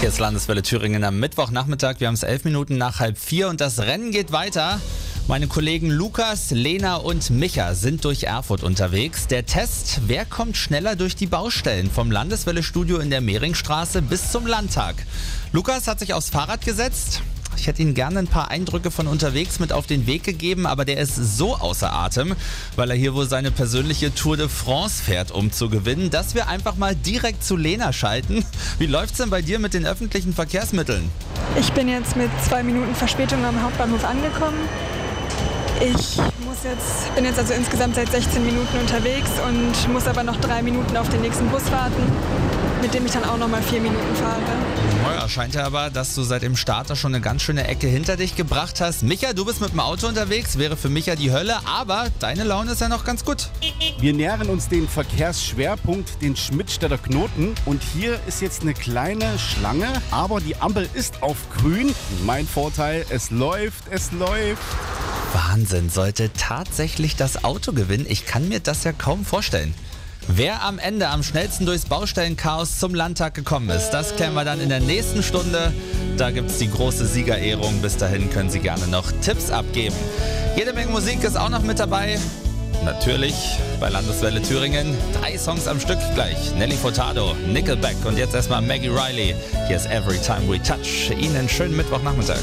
Hier ist Landeswelle Thüringen am Mittwochnachmittag. Wir haben es elf Minuten nach halb vier und das Rennen geht weiter. Meine Kollegen Lukas, Lena und Micha sind durch Erfurt unterwegs. Der Test, wer kommt schneller durch die Baustellen vom Landeswelle Studio in der Mehringstraße bis zum Landtag. Lukas hat sich aufs Fahrrad gesetzt. Ich hätte Ihnen gerne ein paar Eindrücke von unterwegs mit auf den Weg gegeben, aber der ist so außer Atem, weil er hier wohl seine persönliche Tour de France fährt, um zu gewinnen, dass wir einfach mal direkt zu Lena schalten. Wie läuft's denn bei dir mit den öffentlichen Verkehrsmitteln? Ich bin jetzt mit zwei Minuten Verspätung am Hauptbahnhof angekommen. Ich muss jetzt, bin jetzt also insgesamt seit 16 Minuten unterwegs und muss aber noch drei Minuten auf den nächsten Bus warten, mit dem ich dann auch noch mal vier Minuten fahre. Naja, scheint ja aber, dass du seit dem Starter schon eine ganz schöne Ecke hinter dich gebracht hast. Micha, du bist mit dem Auto unterwegs, wäre für Micha die Hölle, aber deine Laune ist ja noch ganz gut. Wir nähern uns den Verkehrsschwerpunkt, den Schmidtstädter Knoten. Und hier ist jetzt eine kleine Schlange, aber die Ampel ist auf grün. Mein Vorteil, es läuft, es läuft. Wahnsinn, sollte tatsächlich das Auto gewinnen? Ich kann mir das ja kaum vorstellen. Wer am Ende am schnellsten durchs Baustellenchaos zum Landtag gekommen ist, das klären wir dann in der nächsten Stunde. Da gibt es die große Siegerehrung. Bis dahin können Sie gerne noch Tipps abgeben. Jede Menge Musik ist auch noch mit dabei. Natürlich bei Landeswelle Thüringen. Drei Songs am Stück gleich. Nelly Furtado, Nickelback und jetzt erstmal Maggie Riley. Hier ist Every Time We Touch. Ihnen einen schönen Mittwochnachmittag.